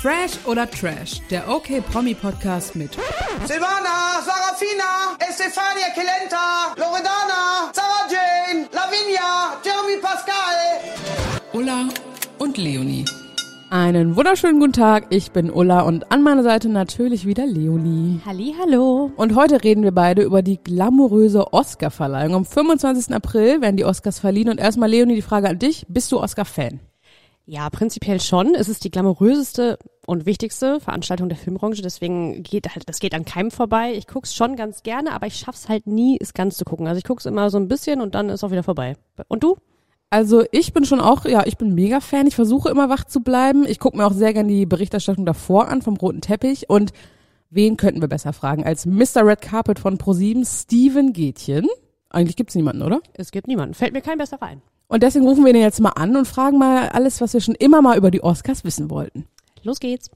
Fresh oder Trash, der OK Promi Podcast mit Silvana, Sarafina, Estefania Kelenta, Loredana, Sarah Jane, Lavinia, Jeremy Pascal, Ulla und Leonie. Einen wunderschönen guten Tag, ich bin Ulla und an meiner Seite natürlich wieder Leonie. Halli, hallo. Und heute reden wir beide über die glamouröse Oscar-Verleihung. Am 25. April werden die Oscars verliehen und erstmal Leonie, die Frage an dich, bist du Oscar-Fan? Ja, prinzipiell schon. Es ist die glamouröseste und wichtigste Veranstaltung der Filmbranche, deswegen geht halt, das geht an keinem vorbei. Ich guck's schon ganz gerne, aber ich schaff's halt nie, es ganz zu gucken. Also ich guck's immer so ein bisschen und dann ist auch wieder vorbei. Und du? Also ich bin schon auch, ja, ich bin mega Fan. Ich versuche immer wach zu bleiben. Ich gucke mir auch sehr gern die Berichterstattung davor an vom roten Teppich. Und wen könnten wir besser fragen als Mr. Red Carpet von ProSieben, Steven Gätchen? Eigentlich gibt's niemanden, oder? Es gibt niemanden. Fällt mir kein besser ein. Und deswegen rufen wir den jetzt mal an und fragen mal alles, was wir schon immer mal über die Oscars wissen wollten. Los geht's.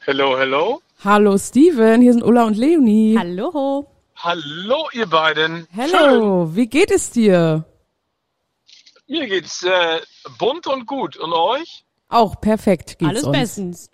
Hello, hello. Hallo Steven, hier sind Ulla und Leonie. Hallo. Hallo, ihr beiden. Hello, wie geht es dir? Mir geht's äh, bunt und gut. Und euch? Auch perfekt geht's Alles uns. bestens.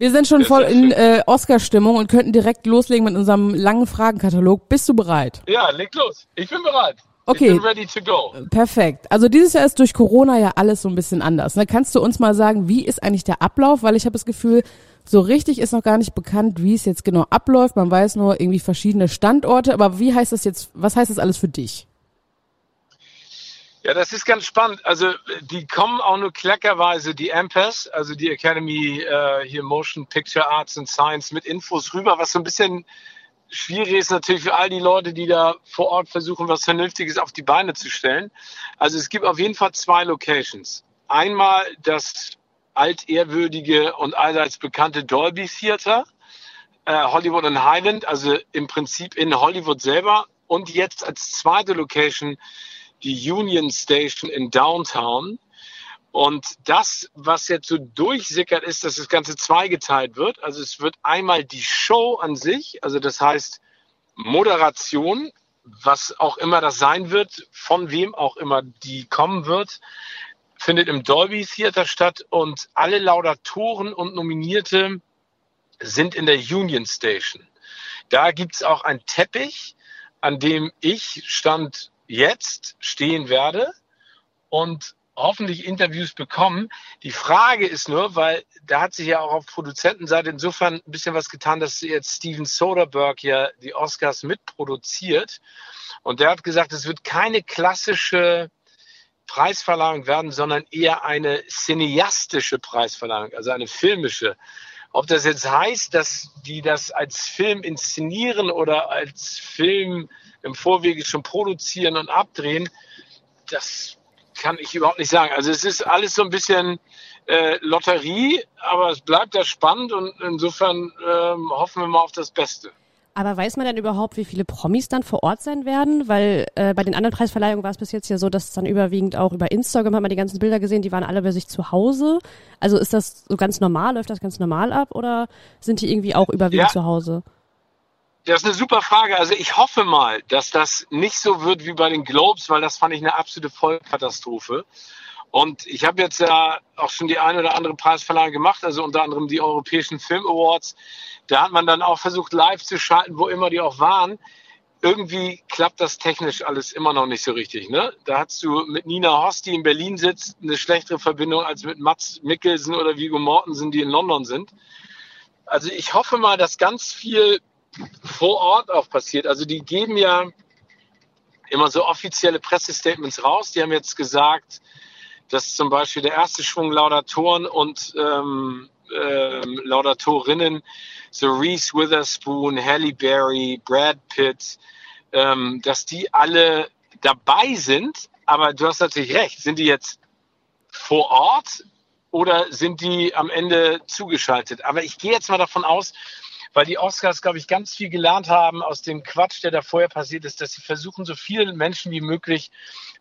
Wir sind schon Sehr, voll in äh, Oscar-Stimmung und könnten direkt loslegen mit unserem langen Fragenkatalog. Bist du bereit? Ja, leg los. Ich bin bereit. Okay. Ich bin ready to go. Perfekt. Also dieses Jahr ist durch Corona ja alles so ein bisschen anders. Ne? Kannst du uns mal sagen, wie ist eigentlich der Ablauf? Weil ich habe das Gefühl, so richtig ist noch gar nicht bekannt, wie es jetzt genau abläuft. Man weiß nur irgendwie verschiedene Standorte, aber wie heißt das jetzt, was heißt das alles für dich? Ja, das ist ganz spannend. Also die kommen auch nur kleckerweise, die AMPAS, also die Academy äh, hier Motion Picture Arts and Science mit Infos rüber, was so ein bisschen schwierig ist natürlich für all die Leute, die da vor Ort versuchen, was Vernünftiges auf die Beine zu stellen. Also es gibt auf jeden Fall zwei Locations. Einmal das altehrwürdige und allseits bekannte Dolby Theater, äh, Hollywood und Highland, also im Prinzip in Hollywood selber. Und jetzt als zweite Location die Union Station in Downtown. Und das, was jetzt so durchsickert, ist, dass das Ganze zweigeteilt wird. Also es wird einmal die Show an sich, also das heißt Moderation, was auch immer das sein wird, von wem auch immer die kommen wird, findet im Dolby Theater statt und alle Laudatoren und Nominierte sind in der Union Station. Da gibt's auch einen Teppich, an dem ich stand jetzt stehen werde und hoffentlich Interviews bekommen. Die Frage ist nur, weil da hat sich ja auch auf Produzentenseite insofern ein bisschen was getan, dass jetzt Steven Soderbergh ja die Oscars mitproduziert. Und der hat gesagt, es wird keine klassische Preisverleihung werden, sondern eher eine cineastische Preisverleihung, also eine filmische. Ob das jetzt heißt, dass die das als Film inszenieren oder als Film im Vorwege schon produzieren und abdrehen, das kann ich überhaupt nicht sagen. Also es ist alles so ein bisschen äh, Lotterie, aber es bleibt ja spannend und insofern ähm, hoffen wir mal auf das Beste. Aber weiß man denn überhaupt, wie viele Promis dann vor Ort sein werden? Weil äh, bei den anderen Preisverleihungen war es bis jetzt ja so, dass es dann überwiegend auch über Instagram hat man die ganzen Bilder gesehen, die waren alle bei sich zu Hause. Also ist das so ganz normal, läuft das ganz normal ab oder sind die irgendwie auch überwiegend Ja. zu Hause? Das ist eine super Frage. Also ich hoffe mal, dass das nicht so wird wie bei den Globes, weil das fand ich eine absolute Vollkatastrophe. Und ich habe jetzt ja auch schon die eine oder andere Preisverleihung gemacht, also unter anderem die Europäischen Film Awards. Da hat man dann auch versucht, live zu schalten, wo immer die auch waren. Irgendwie klappt das technisch alles immer noch nicht so richtig. Ne? Da hast du mit Nina Hoss, die in Berlin sitzt, eine schlechtere Verbindung als mit Mats Mikkelsen oder Viggo Mortensen, die in London sind. Also ich hoffe mal, dass ganz viel vor Ort auch passiert. Also die geben ja immer so offizielle Pressestatements raus. Die haben jetzt gesagt, dass zum Beispiel der erste Schwung Laudatoren und ähm, ähm, Laudatorinnen, so Reese Witherspoon, Halle Berry, Brad Pitt, ähm, dass die alle dabei sind. Aber du hast natürlich recht. Sind die jetzt vor Ort oder sind die am Ende zugeschaltet? Aber ich gehe jetzt mal davon aus, weil die Oscars, glaube ich, ganz viel gelernt haben aus dem Quatsch, der da vorher passiert ist, dass sie versuchen, so viele Menschen wie möglich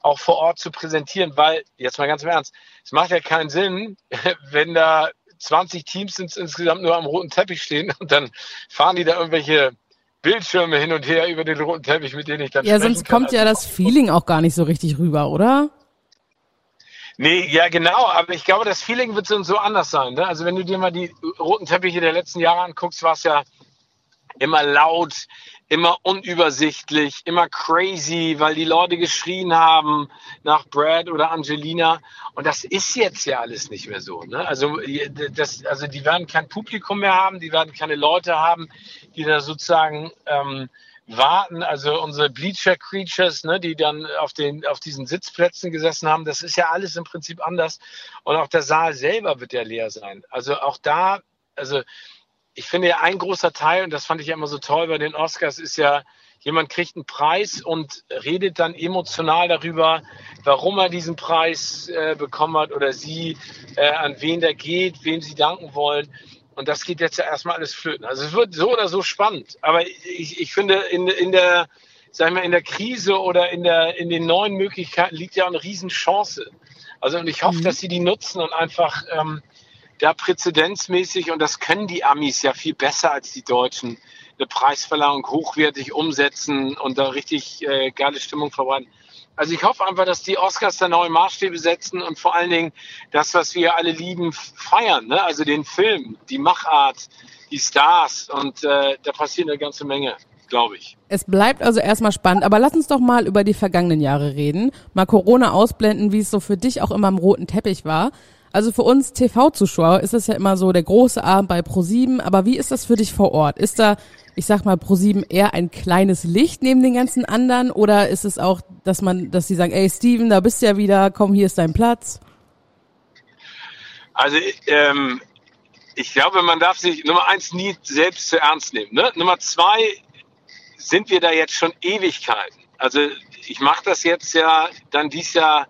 auch vor Ort zu präsentieren, weil, jetzt mal ganz im Ernst, es macht ja keinen Sinn, wenn da 20 Teams ins, insgesamt nur am roten Teppich stehen und dann fahren die da irgendwelche Bildschirme hin und her über den roten Teppich, mit denen ich dann Ja, sonst kann. kommt ja das Feeling auch gar nicht so richtig rüber, oder? Nee, ja genau, aber ich glaube, das Feeling wird so und so anders sein. Ne? Also wenn du dir mal die roten Teppiche der letzten Jahre anguckst, war es ja immer laut, immer unübersichtlich, immer crazy, weil die Leute geschrien haben nach Brad oder Angelina. Und das ist jetzt ja alles nicht mehr so. Ne? Also, das, also die werden kein Publikum mehr haben, die werden keine Leute haben, die da sozusagen ähm, warten, also unsere Bleacher Creatures, ne, die dann auf den auf diesen Sitzplätzen gesessen haben, das ist ja alles im Prinzip anders und auch der Saal selber wird ja leer sein. Also auch da, also ich finde ja ein großer Teil und das fand ich ja immer so toll bei den Oscars ist ja jemand kriegt einen Preis und redet dann emotional darüber, warum er diesen Preis äh, bekommen hat oder sie, äh, an wen der geht, wem sie danken wollen. Und das geht jetzt ja erstmal alles flöten. Also es wird so oder so spannend. Aber ich, ich finde, in, in der, sagen wir, in der Krise oder in, der, in den neuen Möglichkeiten liegt ja eine Riesenchance. Also und ich hoffe, mhm. dass sie die nutzen und einfach ähm, da präzedenzmäßig, und das können die Amis ja viel besser als die Deutschen, eine Preisverleihung hochwertig umsetzen und da richtig äh, geile Stimmung verbreiten. Also ich hoffe einfach, dass die Oscars da neue Maßstäbe setzen und vor allen Dingen das, was wir alle lieben, feiern. Ne? Also den Film, die Machart, die Stars und äh, da passiert eine ganze Menge, glaube ich. Es bleibt also erstmal spannend, aber lass uns doch mal über die vergangenen Jahre reden. Mal Corona ausblenden, wie es so für dich auch immer im roten Teppich war. Also für uns TV-Zuschauer ist es ja immer so der große Abend bei ProSieben, aber wie ist das für dich vor Ort? Ist da ich sag mal, ProSieben eher ein kleines Licht neben den ganzen anderen oder ist es auch, dass man, dass sie sagen, ey Steven, da bist du ja wieder, komm, hier ist dein Platz? Also ähm, ich glaube, man darf sich Nummer eins nie selbst zu ernst nehmen. Ne? Nummer zwei sind wir da jetzt schon Ewigkeiten. Also ich mache das jetzt ja dann dies Jahr,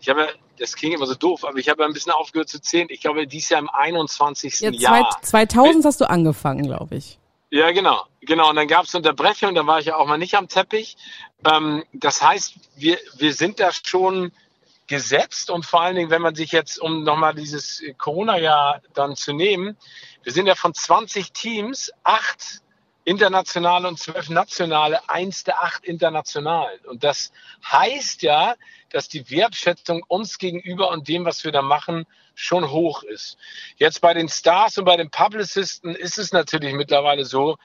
ich habe das klingt immer so doof, aber ich habe ein bisschen aufgehört zu zählen. Ich glaube, dies Jahr im 21. Ja, Jahr. 2000 hast du angefangen, glaube ich. Ja, genau. Genau. Und dann gab es Unterbrechungen, da war ich ja auch mal nicht am Teppich. Ähm, das heißt, wir, wir sind da schon gesetzt und vor allen Dingen, wenn man sich jetzt, um nochmal dieses Corona-Jahr dann zu nehmen, wir sind ja von 20 Teams, acht internationale und zwölf nationale, eins der acht internationalen. Und das heißt ja, dass die Wertschätzung uns gegenüber und dem, was wir da machen, schon hoch ist. Jetzt bei den Stars und bei den Publicisten ist es natürlich mittlerweile so,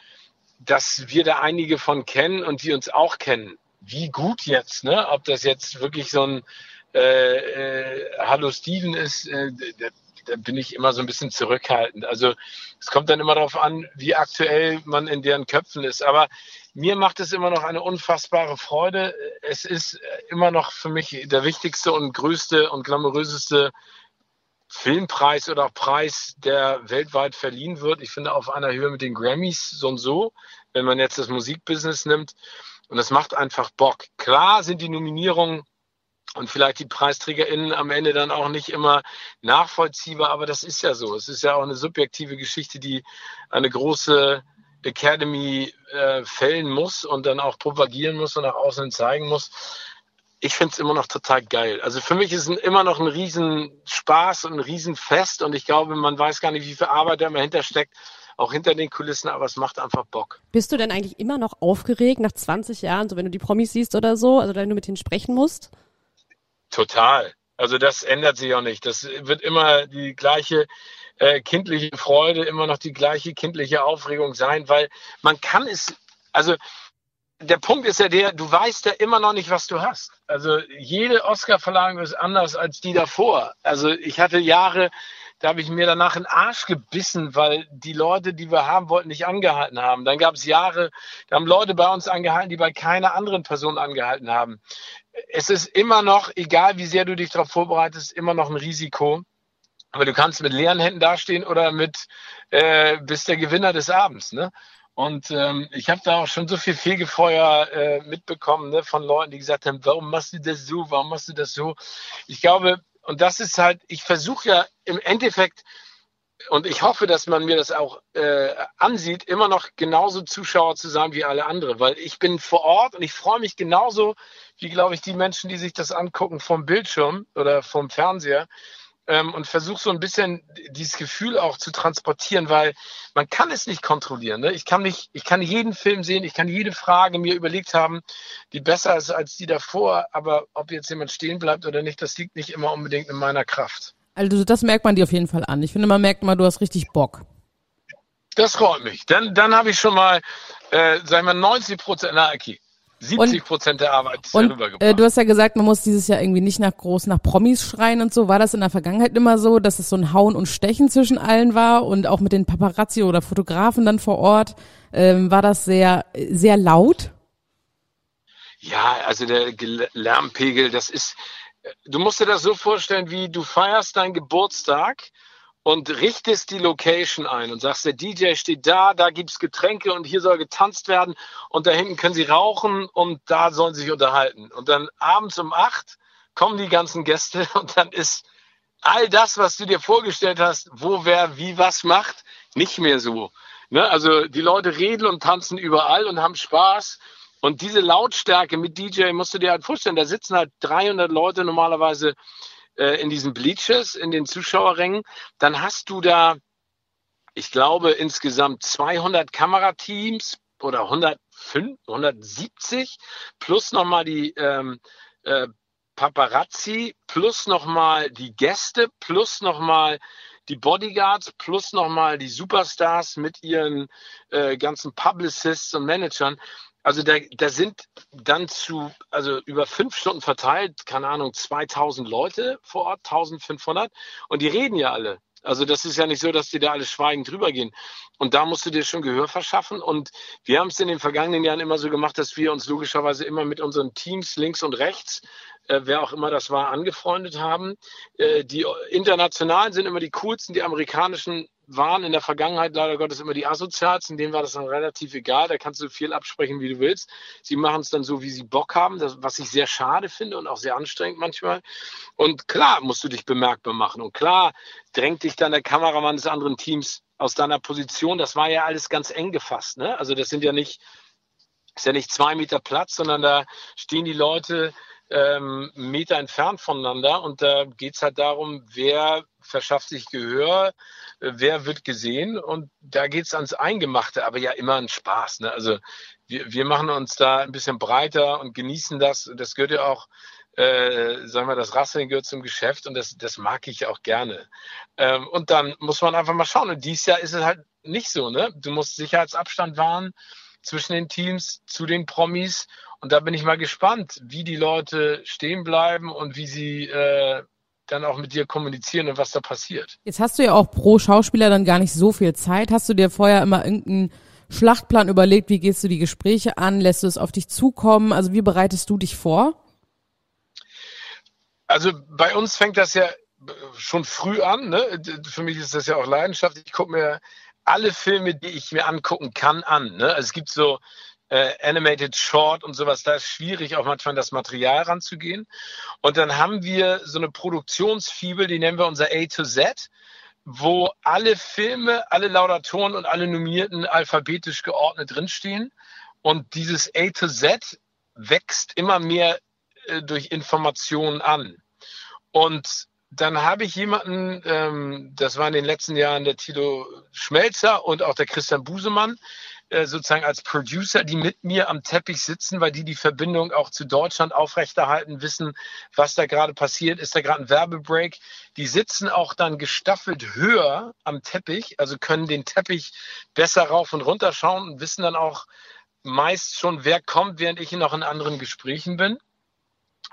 dass wir da einige von kennen und die uns auch kennen. Wie gut jetzt, ne? Ob das jetzt wirklich so ein äh, äh, Hallo Steven ist, äh, da, bin ich immer so ein bisschen zurückhaltend. Also es kommt dann immer darauf an, wie aktuell man in deren Köpfen ist. Aber mir macht es immer noch eine unfassbare Freude. Es ist immer noch für mich der wichtigste und größte und glamouröseste Filmpreis oder auch Preis, der weltweit verliehen wird. Ich finde auf einer Höhe mit den Grammys so und so, wenn man jetzt das Musikbusiness nimmt. Und das macht einfach Bock. Klar sind die Nominierungen und vielleicht die PreisträgerInnen am Ende dann auch nicht immer nachvollziehbar, aber das ist ja so. Es ist ja auch eine subjektive Geschichte, die eine große Academy äh, fällen muss und dann auch propagieren muss und nach außen zeigen muss ich finde es immer noch total geil. Also für mich ist es immer noch ein Riesenspaß und ein Riesenfest und ich glaube, man weiß gar nicht, wie viel Arbeit da immer hintersteckt, auch hinter den Kulissen, aber es macht einfach Bock. Bist du denn eigentlich immer noch aufgeregt nach 20 Jahren, so wenn du die Promis siehst oder so, also wenn du mit denen sprechen musst? Total. Also das ändert sich auch nicht. Das wird immer die gleiche äh, kindliche Freude, immer noch die gleiche kindliche Aufregung sein, weil man kann es, also der Punkt ist ja der, du weißt ja immer noch nicht, was du hast. Also jede Oscar-Verleihung ist anders als die davor. Also ich hatte Jahre, da habe ich mir danach in den Arsch gebissen, weil die Leute, die wir haben wollten, nicht angehalten haben. Dann gab es Jahre, da haben Leute bei uns angehalten, die bei keiner anderen Person angehalten haben. Es ist immer noch, egal wie sehr du dich darauf vorbereitest, immer noch ein Risiko. Aber du kannst mit leeren Händen dastehen oder mit äh, bist der Gewinner des Abends. Ne? Und ähm, ich habe da auch schon so viel Fegefeuer äh, mitbekommen ne, von Leuten, die gesagt haben, warum machst du das so, warum machst du das so? Ich glaube, und das ist halt, ich versuche ja im Endeffekt, und ich hoffe, dass man mir das auch äh, ansieht, immer noch genauso Zuschauer zu sein wie alle andere, weil ich bin vor Ort und ich freue mich genauso wie, glaube ich, die Menschen, die sich das angucken vom Bildschirm oder vom Fernseher. Ähm, und versuche so ein bisschen dieses Gefühl auch zu transportieren, weil man kann es nicht kontrollieren. Ne? Ich kann nicht, ich kann jeden Film sehen, ich kann jede Frage mir überlegt haben, die besser ist als die davor, aber ob jetzt jemand stehen bleibt oder nicht, das liegt nicht immer unbedingt in meiner Kraft. Also das merkt man dir auf jeden Fall an. Ich finde, man merkt mal, du hast richtig Bock. Das freut mich. Dann, dann habe ich schon mal, äh, sag ich mal, 90 Prozent, na okay, 70 Prozent der Arbeit ist Und rübergebracht. äh, du hast ja gesagt, man muss dieses Jahr irgendwie nicht nach groß nach Promis schreien und so. War das in der Vergangenheit immer so, dass es so ein Hauen und Stechen zwischen allen war und auch mit den Paparazzi oder Fotografen dann vor Ort? Ähm, war das sehr, sehr laut? Ja, also der Gel- Lärmpegel, das ist, du musst dir das so vorstellen, wie du feierst deinen Geburtstag und richtest die Location ein und sagst, der DJ steht da, da gibt's Getränke und hier soll getanzt werden und da hinten können sie rauchen und da sollen sie sich unterhalten. Und dann abends um acht kommen die ganzen Gäste und dann ist all das, was du dir vorgestellt hast, wo wer wie was macht, nicht mehr so. Ne? Also die Leute reden und tanzen überall und haben Spaß. Und diese Lautstärke mit DJ musst du dir halt vorstellen, da sitzen halt 300 Leute normalerweise äh, in diesen Bleachers, in den Zuschauerrängen. Dann hast du da, ich glaube, insgesamt 200 Kamerateams oder 105, 170 plus nochmal die ähm, äh, Paparazzi plus nochmal die Gäste plus nochmal die Bodyguards plus nochmal die Superstars mit ihren äh, ganzen Publicists und Managern. Also da, da sind dann zu, also über fünf Stunden verteilt, keine Ahnung, 2000 Leute vor Ort, 1500 und die reden ja alle. Also das ist ja nicht so, dass die da alle schweigend drüber gehen. Und da musst du dir schon Gehör verschaffen. Und wir haben es in den vergangenen Jahren immer so gemacht, dass wir uns logischerweise immer mit unseren Teams links und rechts, äh, wer auch immer das war, angefreundet haben. Äh, die internationalen sind immer die coolsten, die amerikanischen waren in der Vergangenheit leider Gottes immer die Asozialsten, denen war das dann relativ egal, da kannst du viel absprechen, wie du willst. Sie machen es dann so, wie sie Bock haben, das, was ich sehr schade finde und auch sehr anstrengend manchmal. Und klar musst du dich bemerkbar machen und klar drängt dich dann der Kameramann des anderen Teams aus deiner Position. Das war ja alles ganz eng gefasst. Ne? Also das sind ja nicht, ist ja nicht zwei Meter Platz, sondern da stehen die Leute ähm, Meter entfernt voneinander und da geht's halt darum, wer verschafft sich Gehör, wer wird gesehen und da geht's ans Eingemachte, aber ja immer ein Spaß. Ne? Also wir, wir machen uns da ein bisschen breiter und genießen das. Das gehört ja auch, äh, sagen wir, das Rasseln gehört zum Geschäft und das, das mag ich auch gerne. Ähm, und dann muss man einfach mal schauen. Und dieses Jahr ist es halt nicht so. Ne? Du musst Sicherheitsabstand wahren zwischen den Teams zu den Promis. Und da bin ich mal gespannt, wie die Leute stehen bleiben und wie sie äh, dann auch mit dir kommunizieren und was da passiert. Jetzt hast du ja auch pro Schauspieler dann gar nicht so viel Zeit. Hast du dir vorher immer irgendeinen Schlachtplan überlegt? Wie gehst du die Gespräche an? Lässt du es auf dich zukommen? Also wie bereitest du dich vor? Also bei uns fängt das ja schon früh an. Ne? Für mich ist das ja auch Leidenschaft. Ich gucke mir alle Filme, die ich mir angucken kann, an. Ne? Also es gibt so äh, Animated Short und sowas, da ist schwierig, auch manchmal an das Material ranzugehen. Und dann haben wir so eine Produktionsfibel, die nennen wir unser A to Z, wo alle Filme, alle Laudatoren und alle Nominierten alphabetisch geordnet drinstehen. Und dieses A to Z wächst immer mehr äh, durch Informationen an. Und dann habe ich jemanden, ähm, das war in den letzten Jahren der Tilo Schmelzer und auch der Christian Busemann, äh, sozusagen als Producer, die mit mir am Teppich sitzen, weil die die Verbindung auch zu Deutschland aufrechterhalten, wissen, was da gerade passiert, ist da gerade ein Werbebreak. Die sitzen auch dann gestaffelt höher am Teppich, also können den Teppich besser rauf und runter schauen und wissen dann auch meist schon, wer kommt, während ich noch in anderen Gesprächen bin.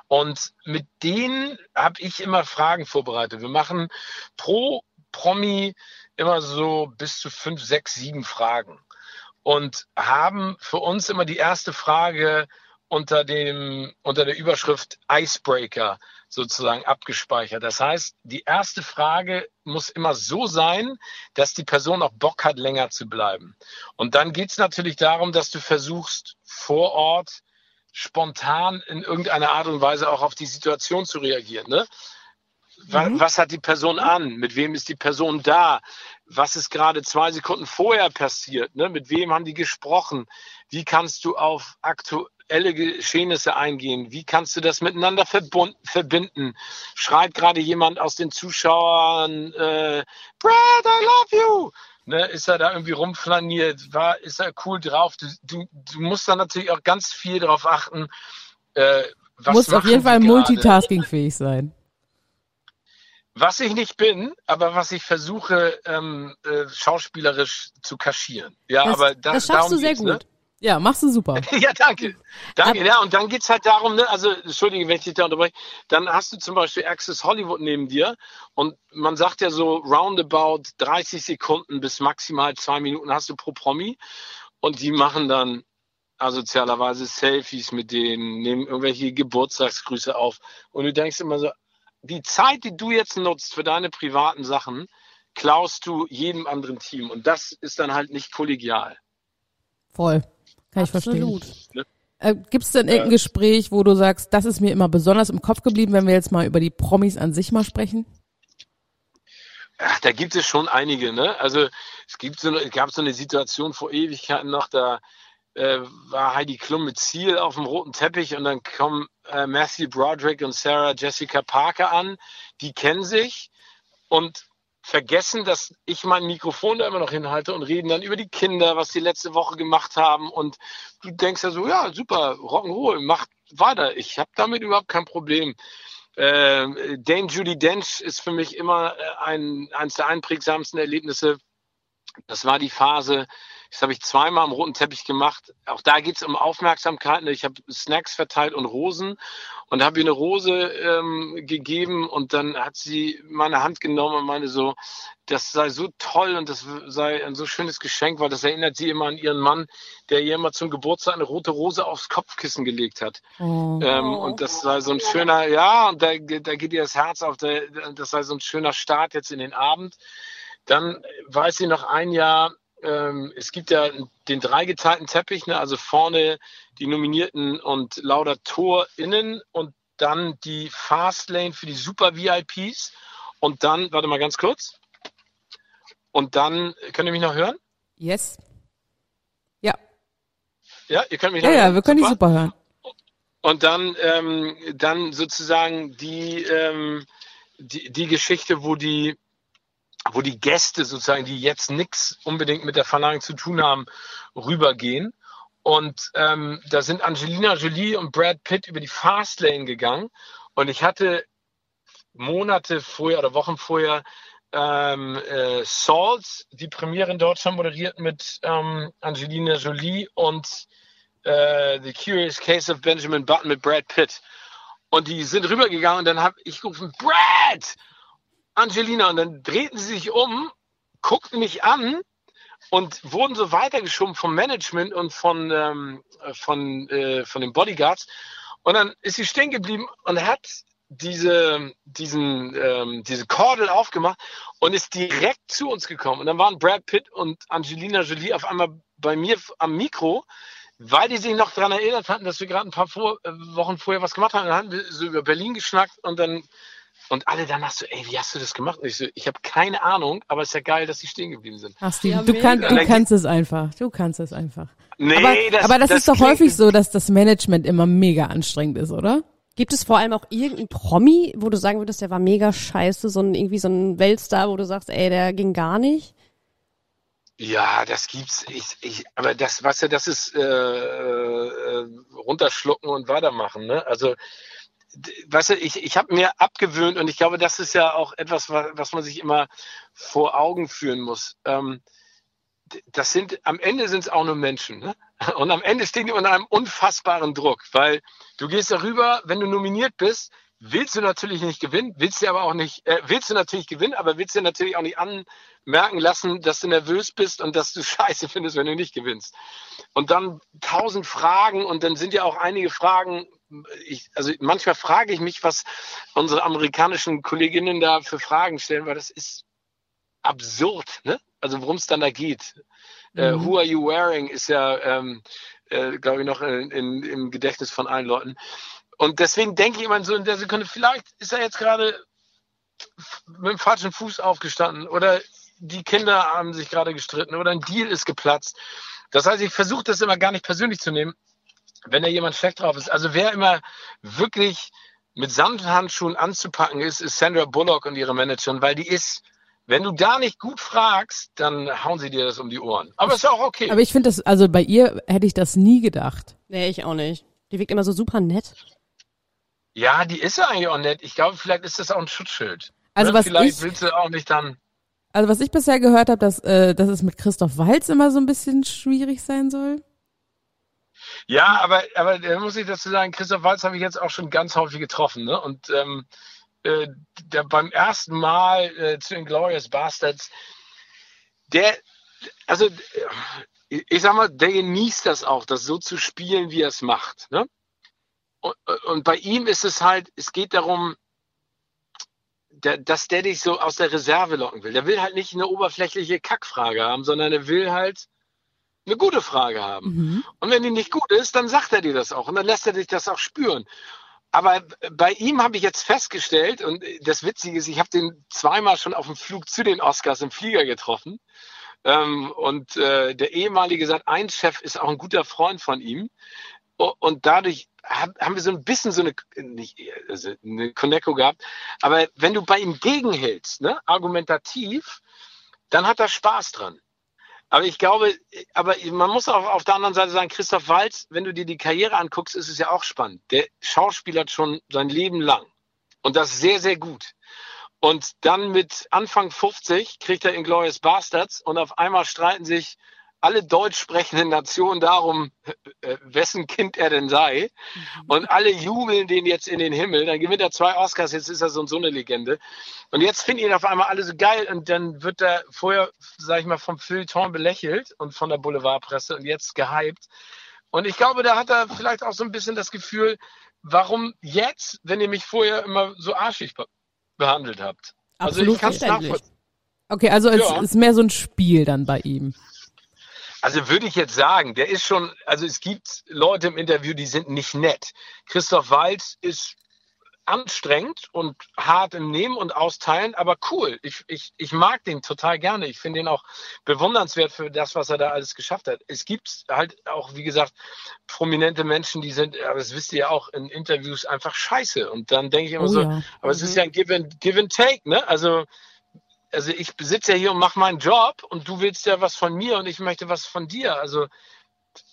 Und mit denen habe ich immer Fragen vorbereitet. Wir machen pro Promi immer so bis zu fünf, sechs, sieben Fragen und haben für uns immer die erste Frage unter dem, unter der Überschrift Icebreaker sozusagen abgespeichert. Das heißt, die erste Frage muss immer so sein, dass die Person auch Bock hat, länger zu bleiben. Und dann geht es natürlich darum, dass du versuchst, vor Ort spontan in irgendeiner Art und Weise auch auf die Situation zu reagieren. Ne? Mhm. Was hat die Person an? Mit wem ist die Person da? Was ist gerade zwei Sekunden vorher passiert? Ne? Mit wem haben die gesprochen? Wie kannst du auf aktu aktuelle Geschehnisse eingehen? Wie kannst du das miteinander verbinden? Schreit gerade jemand aus den Zuschauern, äh, Brad, I love you! Ne, ist er da irgendwie rumflaniert? War, ist er cool drauf? Du, du, du musst da natürlich auch ganz viel drauf achten. Äh, was musst auf jeden Fall multitaskingfähig sein. Was ich nicht bin, aber was ich versuche, ähm, äh, schauspielerisch zu kaschieren. Ja, das, aber da, das schaffst du sehr gut. Ne? Ja, machst du super. ja, danke. Danke. Ab ja, und dann geht's halt darum, ne, also, entschuldige, wenn ich dich da unterbreche, dann hast du zum Beispiel Access Hollywood neben dir und man sagt ja so roundabout 30 Sekunden bis maximal zwei Minuten hast du pro Promi und die machen dann asozialerweise Selfies mit denen, nehmen irgendwelche Geburtstagsgrüße auf und du denkst immer so, die Zeit, die du jetzt nutzt für deine privaten Sachen, klaust du jedem anderen Team. Und das ist dann halt nicht kollegial. Voll. Kann ich Absolut. verstehen. Ne? Äh, Gibt es denn irgendein ja. Gespräch, wo du sagst, das ist mir immer besonders im Kopf geblieben, wenn wir jetzt mal über die Promis an sich mal sprechen? Ach, da gibt es schon einige, ne? Also es gibt so eine, gab so eine Situation vor Ewigkeiten noch, da äh, war Heidi Klum mit Ziel auf dem roten Teppich und dann kommen äh, Matthew Broderick und Sarah Jessica Parker an. Die kennen sich und vergessen, dass ich mein Mikrofon da immer noch hinhalte und reden dann über die Kinder, was die letzte Woche gemacht haben. Und du denkst ja so, ja, super, Rock'n'Roll, macht weiter. Ich habe damit überhaupt kein Problem. Äh, Dane Judy Dench ist für mich immer äh, ein, eines der einprägsamsten Erlebnisse. Das war die Phase, das habe ich zweimal am roten Teppich gemacht. Auch da geht es um Aufmerksamkeit. Ich habe Snacks verteilt und Rosen und habe ihr eine Rose ähm, gegeben und dann hat sie meine Hand genommen und meine so, das sei so toll und das sei ein so schönes Geschenk, weil das erinnert sie immer an ihren Mann, der ihr immer zum Geburtstag eine rote Rose aufs Kopfkissen gelegt hat. Oh. Ähm, und das sei so ein schöner, ja, und da, da geht ihr das Herz auf, der, das sei so ein schöner Start jetzt in den Abend. Dann weiß sie noch ein Jahr, ähm, es gibt ja den dreigeteilten Teppich, ne? also vorne die Nominierten und lauter Tor innen und dann die Fastlane für die Super VIPs und dann, warte mal ganz kurz. Und dann, könnt ihr mich noch hören? Yes. Ja. Ja, ihr könnt mich noch ja, hören. Ja, wir können super. dich super hören. Und dann, ähm, dann sozusagen die, ähm, die, die Geschichte, wo die wo die Gäste sozusagen, die jetzt nichts unbedingt mit der Verleihung zu tun haben, rübergehen. Und ähm, da sind Angelina Jolie und Brad Pitt über die Fastlane gegangen. Und ich hatte Monate vorher oder Wochen vorher ähm, äh, Salt, die Premiere in Deutschland moderiert mit ähm, Angelina Jolie und äh, The Curious Case of Benjamin Button mit Brad Pitt. Und die sind rübergegangen und dann habe ich gerufen, Brad! Angelina. Und dann drehten sie sich um, guckten mich an und wurden so weitergeschoben vom Management und von, ähm, von, äh, von den Bodyguards. Und dann ist sie stehen geblieben und hat diese, diesen, ähm, diese Kordel aufgemacht und ist direkt zu uns gekommen. Und dann waren Brad Pitt und Angelina Jolie auf einmal bei mir am Mikro, weil die sich noch daran erinnert hatten, dass wir gerade ein paar vor, äh, Wochen vorher was gemacht haben. Dann haben wir so über Berlin geschnackt und dann und alle danach so, ey, wie hast du das gemacht? Und ich so, ich habe keine Ahnung, aber es ist ja geil, dass sie stehen geblieben sind. Ach, Steve, ja, du, kann, du kannst es einfach. Du kannst es einfach. Nee, aber das, aber das, das ist doch häufig so, dass das Management immer mega anstrengend ist, oder? Gibt es vor allem auch irgendeinen Promi, wo du sagen würdest, der war mega scheiße, so ein irgendwie so ein Weltstar, wo du sagst, ey, der ging gar nicht? Ja, das gibt's. Ich, ich, aber das, was ja, das ist äh, äh, runterschlucken und weitermachen. Ne? Also weißt du, ich, ich habe mir abgewöhnt und ich glaube, das ist ja auch etwas, was man sich immer vor Augen führen muss. Ähm, das sind, am Ende sind es auch nur Menschen. Ne? Und am Ende stehen die unter einem unfassbaren Druck, weil du gehst darüber, wenn du nominiert bist, willst du natürlich nicht gewinnen, willst du aber auch nicht, äh, willst du natürlich gewinnen, aber willst du natürlich auch nicht anmerken lassen, dass du nervös bist und dass du scheiße findest, wenn du nicht gewinnst. Und dann tausend Fragen und dann sind ja auch einige Fragen, ich, also manchmal frage ich mich, was unsere amerikanischen Kolleginnen da für Fragen stellen, weil das ist absurd, ne? Also worum es dann da geht. Äh, mhm. Uh, who are you wearing ist ja, ähm, äh, glaube ich, noch in, in, im Gedächtnis von allen Leuten. Und deswegen denke ich immer so in der Sekunde, vielleicht ist er jetzt gerade mit dem falschen Fuß aufgestanden oder die Kinder haben sich gerade gestritten oder ein Deal ist geplatzt. Das heißt, ich versuche das immer gar nicht persönlich zu nehmen, wenn da jemand schlecht drauf ist. Also wer immer wirklich mit Samthandschuhen anzupacken ist, ist Sandra Bullock und ihre Managerin, weil die ist, wenn du da nicht gut fragst, dann hauen sie dir das um die Ohren. Aber ist auch okay. Aber ich finde das, also bei ihr hätte ich das nie gedacht. Nee, ich auch nicht. Die wirkt immer so super nett. Ja, die ist ja eigentlich auch nett. Ich glaube, vielleicht ist das auch ein Schutzschild. Also Ne? was vielleicht ich- willst du auch nicht dann. Also was ich bisher gehört habe, dass, äh, dass es mit Christoph Walz immer so ein bisschen schwierig sein soll. Ja, aber, aber da muss ich dazu sagen, Christoph Walz habe ich jetzt auch schon ganz häufig getroffen. Ne? Und ähm, äh, der, beim ersten Mal äh, zu den Glorious Bastards, der, also äh, ich sag mal, der genießt das auch, das so zu spielen, wie er es macht. Ne? Und, und bei ihm ist es halt, es geht darum, der, dass der dich so aus der Reserve locken will. Der will halt nicht eine oberflächliche Kackfrage haben, sondern er will halt eine gute Frage haben. Mhm. Und wenn die nicht gut ist, dann sagt er dir das auch und dann lässt er dich das auch spüren. Aber bei ihm habe ich jetzt festgestellt, und das Witzige ist, ich habe den zweimal schon auf dem Flug zu den Oscars im Flieger getroffen. Ähm, und äh, der ehemalige Sat1-Chef ist auch ein guter Freund von ihm. Und dadurch hab, haben wir so ein bisschen so eine, nicht, also eine Connecto gehabt. Aber wenn du bei ihm gegenhältst, ne, argumentativ, dann hat er Spaß dran. Aber ich glaube, aber man muss auch auf der anderen Seite sagen, Christoph Waltz, wenn du dir die Karriere anguckst, ist es ja auch spannend. Der schauspielert schon sein Leben lang. Und das sehr, sehr gut. Und dann mit Anfang 50 kriegt er Inglourious Bastards und auf einmal streiten sich alle deutsch sprechenden Nationen darum, äh, wessen Kind er denn sei. Und alle jubeln den jetzt in den Himmel. Dann gewinnt er zwei Oscars, jetzt ist er so, so eine Legende. Und jetzt finden ihn auf einmal alle so geil und dann wird er vorher, sag ich mal, vom Feuilleton belächelt und von der Boulevardpresse und jetzt gehypt. Und ich glaube, da hat er vielleicht auch so ein bisschen das Gefühl, warum jetzt, wenn ihr mich vorher immer so arschig be behandelt habt? Also Absolut ich kann es nachvollziehen. Okay, also es Ja. ist mehr so ein Spiel dann bei ihm. Also würde ich jetzt sagen, der ist schon, also es gibt Leute im Interview, die sind nicht nett. Christoph Waltz ist anstrengend und hart im Nehmen und Austeilen, aber cool. Ich, ich, ich mag den total gerne. Ich finde ihn auch bewundernswert für das, was er da alles geschafft hat. Es gibt halt auch, wie gesagt, prominente Menschen, die sind, aber das wisst ihr ja auch, in Interviews einfach scheiße. Und dann denke ich immer Oh so, ja. aber es ist ja ein Give and, Give and Take, ne? Also, also ich sitze ja hier und mache meinen Job und du willst ja was von mir und ich möchte was von dir. Also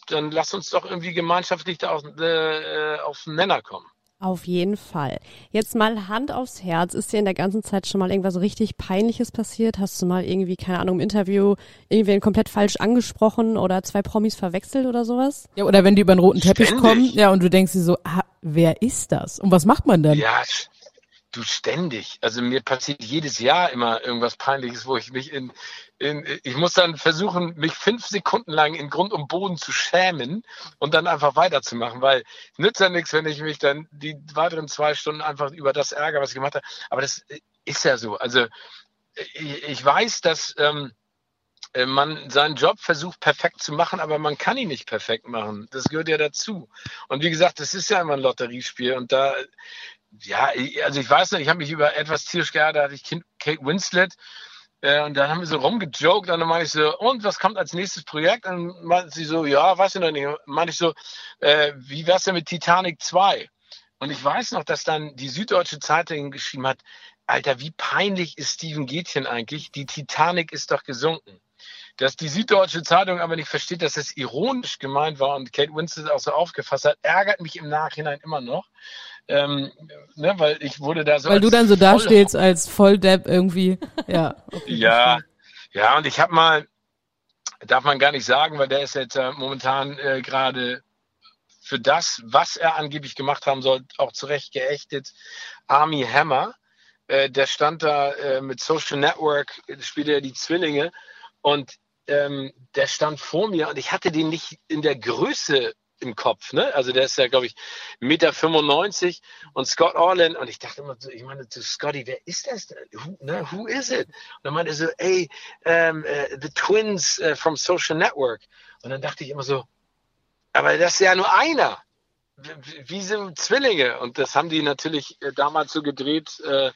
dann lass uns doch irgendwie gemeinschaftlich da auf, äh, auf den Nenner kommen. Auf jeden Fall. Jetzt mal Hand aufs Herz. Ist dir in der ganzen Zeit schon mal irgendwas richtig Peinliches passiert? Hast du mal irgendwie, keine Ahnung, im Interview irgendwen komplett falsch angesprochen oder zwei Promis verwechselt oder sowas? Ja, oder wenn die über den roten Teppich Ständig. kommen, ja, und du denkst dir so, ah, wer ist das? Und was macht man dann? Ja, du ständig. Also mir passiert jedes Jahr immer irgendwas Peinliches, wo ich mich in, in ich muss dann versuchen, mich fünf Sekunden lang in Grund und Boden zu schämen und dann einfach weiterzumachen, weil nützt ja nichts, wenn ich mich dann die weiteren zwei Stunden einfach über das ärgere, was ich gemacht habe. Aber das ist ja so. Also ich, ich weiß, dass ähm, äh, man seinen Job versucht perfekt zu machen, aber man kann ihn nicht perfekt machen. Das gehört ja dazu. Und wie gesagt, das ist ja immer ein Lotteriespiel und da ja, also ich weiß noch, ich habe mich über etwas tierisch geärgert, da hatte ich Kate Winslet äh, und dann haben wir so rumgejoked und dann meinte ich so, und was kommt als nächstes Projekt? Und dann meinte sie so, ja, weiß ich noch nicht. Meinte ich so, äh, wie wär's denn mit Titanic 2? Und ich weiß noch, dass dann die Süddeutsche Zeitung geschrieben hat, Alter, wie peinlich ist Steven Gätchen eigentlich? Die Titanic ist doch gesunken. Dass die Süddeutsche Zeitung aber nicht versteht, dass es ironisch gemeint war und Kate Winslet auch so aufgefasst hat, ärgert mich im Nachhinein immer noch. Ähm, ne, weil ich wurde da so. Weil du dann so dastehst als Volldepp irgendwie. Ja. Ja, ja, und ich habe mal, darf man gar nicht sagen, weil der ist jetzt äh, momentan äh, gerade für das, was er angeblich gemacht haben soll, auch zurecht geächtet. Army Hammer, äh, der stand da äh, mit Social Network, spielt er die Zwillinge und ähm, der stand vor mir und ich hatte den nicht in der Größe im Kopf, ne? Also der ist ja, glaube ich, 1,95 Meter und Scott Orland und ich dachte immer, so, ich meine zu Scotty, wer ist das denn? Who, ne? Who is it? Und dann meinte er so, ey, ähm, äh, the twins äh, from Social Network. Und dann dachte ich immer so, aber das ist ja nur einer. Wie- Wie sind Zwillinge? Und das haben die natürlich äh, damals so gedreht, äh,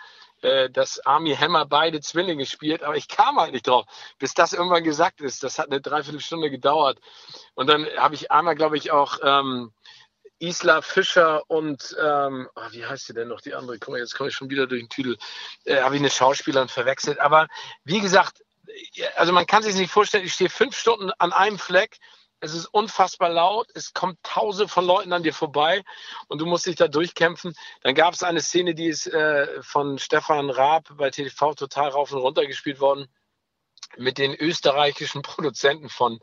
äh, dass Army Hammer beide Zwillinge spielt, aber ich kam halt nicht drauf, bis das irgendwann gesagt ist. Das hat eine Dreiviertelstunde gedauert. Und dann habe ich einmal, glaube ich, auch ähm, Isla Fischer und ähm, oh, wie heißt sie denn noch, die andere? Guck mal, jetzt komme ich schon wieder durch den Tüdel. Äh, Habe ich eine Schauspielerin verwechselt. Aber wie gesagt, also man kann sich nicht vorstellen, ich stehe fünf Stunden an einem Fleck. Es ist unfassbar laut, es kommt tausende von Leuten an dir vorbei und du musst dich da durchkämpfen. Dann gab es eine Szene, die ist äh, von Stefan Raab bei TV total rauf und runter gespielt worden mit den österreichischen Produzenten von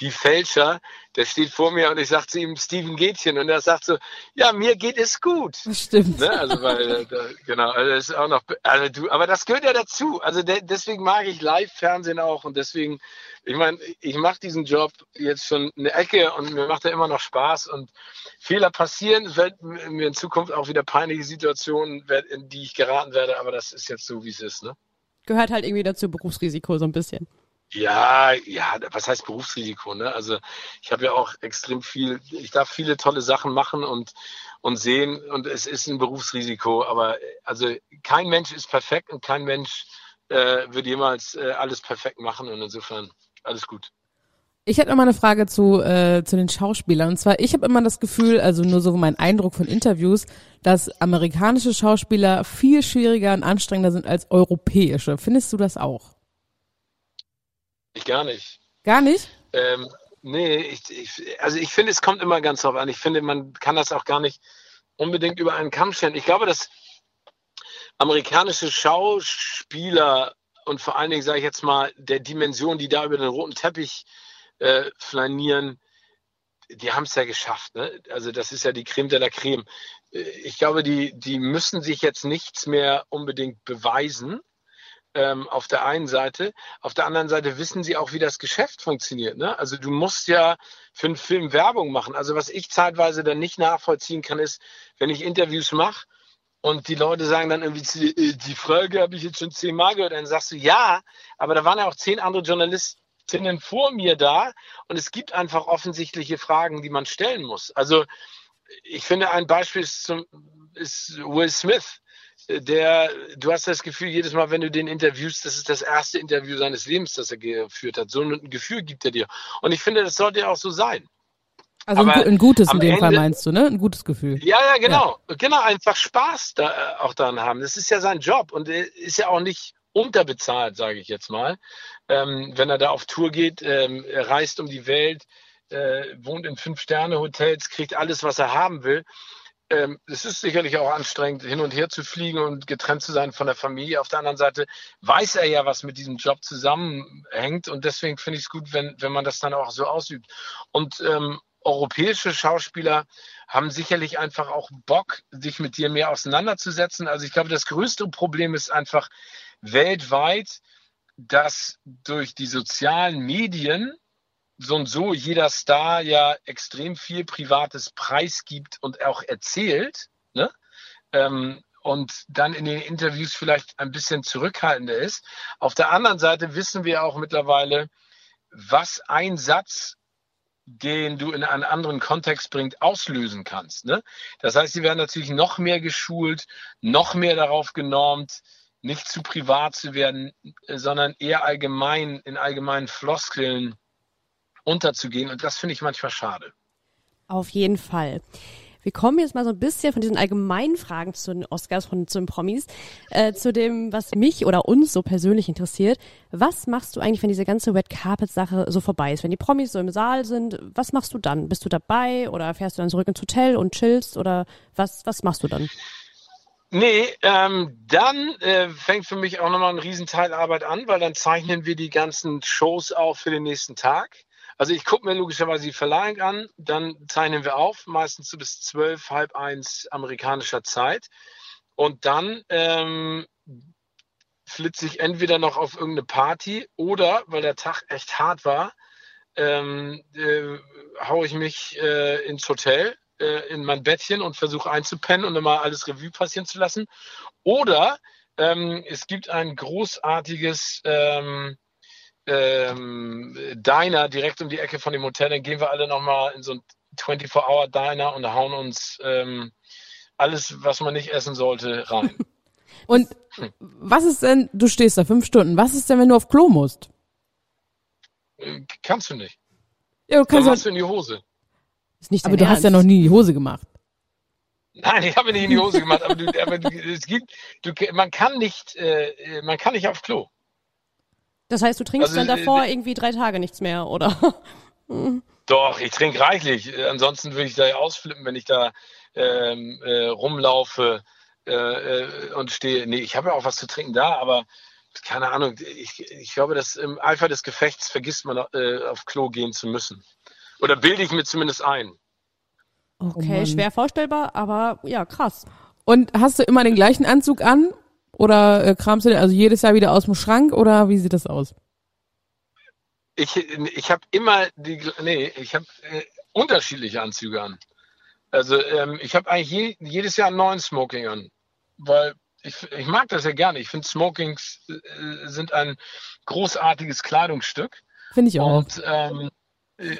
Die Fälscher. Der steht vor mir und ich sage zu ihm, Steven Gätchen. Und er sagt so, ja, mir geht es gut. Das stimmt. Ne? Also, weil, äh, da, genau, also ist auch noch, also du, aber das gehört ja dazu. Also de, deswegen mag ich Live-Fernsehen auch und deswegen, ich meine, ich mache diesen Job jetzt schon eine Ecke und mir macht er immer noch Spaß und Fehler passieren. Es wird mir in Zukunft auch wieder peinliche Situationen, in die ich geraten werde, aber das ist jetzt so, wie es ist, ne? Gehört halt irgendwie dazu, Berufsrisiko so ein bisschen. Ja, ja, was heißt Berufsrisiko? Ne? Also ich habe ja auch extrem viel, ich darf viele tolle Sachen machen und, und sehen und es ist ein Berufsrisiko, aber also kein Mensch ist perfekt und kein Mensch äh, wird jemals äh, alles perfekt machen und insofern alles gut. Ich hätte mal eine Frage zu, äh, zu den Schauspielern. Und zwar, ich habe immer das Gefühl, also nur so mein Eindruck von Interviews, dass amerikanische Schauspieler viel schwieriger und anstrengender sind als europäische. Findest du das auch? Ich gar nicht. Gar nicht? Ähm, nee, ich, ich, also ich finde, es kommt immer ganz drauf an. Ich finde, man kann das auch gar nicht unbedingt über einen Kamm stellen. Ich glaube, dass amerikanische Schauspieler und vor allen Dingen, sage ich jetzt mal, der Dimension, die da über den roten Teppich äh, flanieren, die haben es ja geschafft. Ne? Also das ist ja die Creme de la Creme. Äh, ich glaube, die, die müssen sich jetzt nichts mehr unbedingt beweisen. Ähm, auf der einen Seite. Auf der anderen Seite wissen sie auch, wie das Geschäft funktioniert. Ne? Also du musst ja für einen Film Werbung machen. Also was ich zeitweise dann nicht nachvollziehen kann, ist, wenn ich Interviews mache und die Leute sagen dann irgendwie, äh, die Frage habe ich jetzt schon zehnmal gehört, dann sagst du ja, aber da waren ja auch zehn andere Journalisten Expertinnen vor mir da und es gibt einfach offensichtliche Fragen, die man stellen muss. Also ich finde ein Beispiel ist, zum, ist Will Smith. Der, du hast das Gefühl, jedes Mal, wenn du den interviewst, das ist das erste Interview seines Lebens, das er geführt hat. So ein Gefühl gibt er dir. Und ich finde, das sollte ja auch so sein. Also ein, ein, gutes in dem Ende, Fall meinst du, ne? Ein gutes Gefühl. Ja, ja, genau. Ja. Genau, einfach Spaß da äh, auch daran haben. Das ist ja sein Job und er ist ja auch nicht unterbezahlt, sage ich jetzt mal. Ähm, wenn er da auf Tour geht, ähm, reist um die Welt, äh, wohnt in Fünf-Sterne-Hotels, kriegt alles, was er haben will. Ähm, es ist sicherlich auch anstrengend, hin und her zu fliegen und getrennt zu sein von der Familie. Auf der anderen Seite weiß er ja, was mit diesem Job zusammenhängt. Und deswegen finde ich es gut, wenn, wenn man das dann auch so ausübt. Und ähm, europäische Schauspieler haben sicherlich einfach auch Bock, sich mit dir mehr auseinanderzusetzen. Also ich glaube, das größte Problem ist einfach, weltweit, dass durch die sozialen Medien so und so jeder Star ja extrem viel Privates preisgibt und auch erzählt. Ne? Ähm, und dann in den Interviews vielleicht ein bisschen zurückhaltender ist. Auf der anderen Seite wissen wir auch mittlerweile, was ein Satz, den du in einen anderen Kontext bringt, auslösen kannst. Ne? Das heißt, sie werden natürlich noch mehr geschult, noch mehr darauf genormt, nicht zu privat zu werden, äh, sondern eher allgemein in allgemeinen Floskeln unterzugehen. Und das finde ich manchmal schade. Auf jeden Fall. Wir kommen jetzt mal so ein bisschen von diesen allgemeinen Fragen zu den Oscars, von zu den Promis, äh, zu dem, was mich oder uns so persönlich interessiert. Was machst du eigentlich, wenn diese ganze Red Carpet Sache so vorbei ist? Wenn die Promis so im Saal sind, was machst du dann? Bist du dabei oder fährst du dann zurück ins Hotel und chillst oder was, was machst du dann? Nee, ähm, dann äh, fängt für mich auch nochmal ein Riesenteil Arbeit an, weil dann zeichnen wir die ganzen Shows auf für den nächsten Tag. Also ich gucke mir logischerweise die Verleihung an, dann zeichnen wir auf, meistens so bis zwölf, halb eins amerikanischer Zeit. Und dann ähm, flitze ich entweder noch auf irgendeine Party oder, weil der Tag echt hart war, ähm, äh, haue ich mich äh, ins Hotel äh, in mein Bettchen und versuche einzupennen und dann mal alles Revue passieren zu lassen. Oder ähm, es gibt ein großartiges ähm, ähm, Diner direkt um die Ecke von dem Hotel. Dann gehen wir alle nochmal in so ein 24-Hour-Diner und hauen uns ähm, alles, was man nicht essen sollte, rein. und hm. was ist denn, du stehst da fünf Stunden, was ist denn, wenn du auf Klo musst? Äh, kannst du nicht. Ja, du kannst Dann machst du in die Hose. Ist nicht Aber du hast ja Ernst. noch nie die Hose gemacht. Nein, ich habe nicht in die Hose gemacht, aber, du, aber es gibt, du, man kann nicht, äh, man kann nicht aufs Klo. Das heißt, du trinkst Also, dann davor äh, irgendwie drei Tage nichts mehr, oder? Doch, ich trinke reichlich. Äh, Ansonsten würde ich da ja ausflippen, wenn ich da ähm, äh, rumlaufe äh, äh, und stehe. Nee, ich habe ja auch was zu trinken da, aber keine Ahnung. Ich, ich glaube, dass im Eifer des Gefechts vergisst man, äh, auf Klo gehen zu müssen. Oder bilde ich mir zumindest ein. Okay, Mann. schwer vorstellbar, aber ja, krass. Und hast du immer den gleichen Anzug an? Oder äh, kramst du den also jedes Jahr wieder aus dem Schrank? Oder wie sieht das aus? Ich, ich habe immer die, nee, ich habe äh, unterschiedliche Anzüge an. Also ähm, ich habe eigentlich je, jedes Jahr einen neuen Smoking an, weil ich, ich mag das ja gerne. Ich finde Smokings äh, sind ein großartiges Kleidungsstück. Finde ich auch. Und, ähm, äh,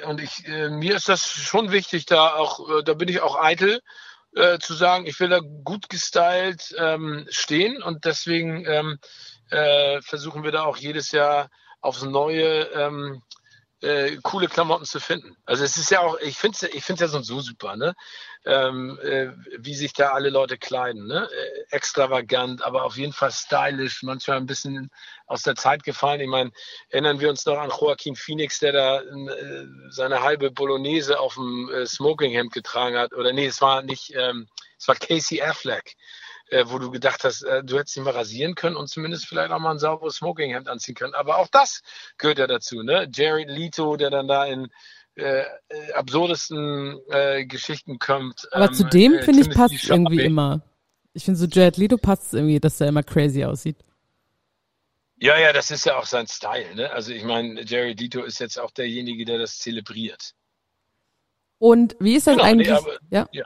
und ich, äh, mir ist das schon wichtig, da auch, äh, da bin ich auch eitel, äh, zu sagen, ich will da gut gestylt ähm, stehen und deswegen ähm, äh, versuchen wir da auch jedes Jahr aufs Neue ähm, äh, coole Klamotten zu finden. Also es ist ja auch, ich finde es ich find's ja so, so super, ne? Ähm, äh, wie sich da alle Leute kleiden, ne? Äh, extravagant, aber auf jeden Fall stylisch, manchmal ein bisschen aus der Zeit gefallen. Ich meine, erinnern wir uns noch an Joaquin Phoenix, der da äh, seine halbe Bolognese auf dem äh, Smokinghemd getragen hat. Oder nee, es war nicht, ähm, es war Casey Affleck, äh, wo du gedacht hast, äh, du hättest ihn mal rasieren können und zumindest vielleicht auch mal ein sauberes Smokinghemd anziehen können. Aber auch das gehört ja dazu, ne? Jared Leto, der dann da in äh, äh, absurdesten äh, Geschichten kommt. Aber Ähm, zu dem, äh, finde ich, passt irgendwie immer. Ich finde so Jared Leto passt irgendwie, dass der immer crazy aussieht. Ja, ja, das ist ja auch sein Style, ne? Also ich meine, Jared Leto ist jetzt auch derjenige, der das zelebriert. Und wie ist das Genau, nee, eigentlich? aber- ja? ja.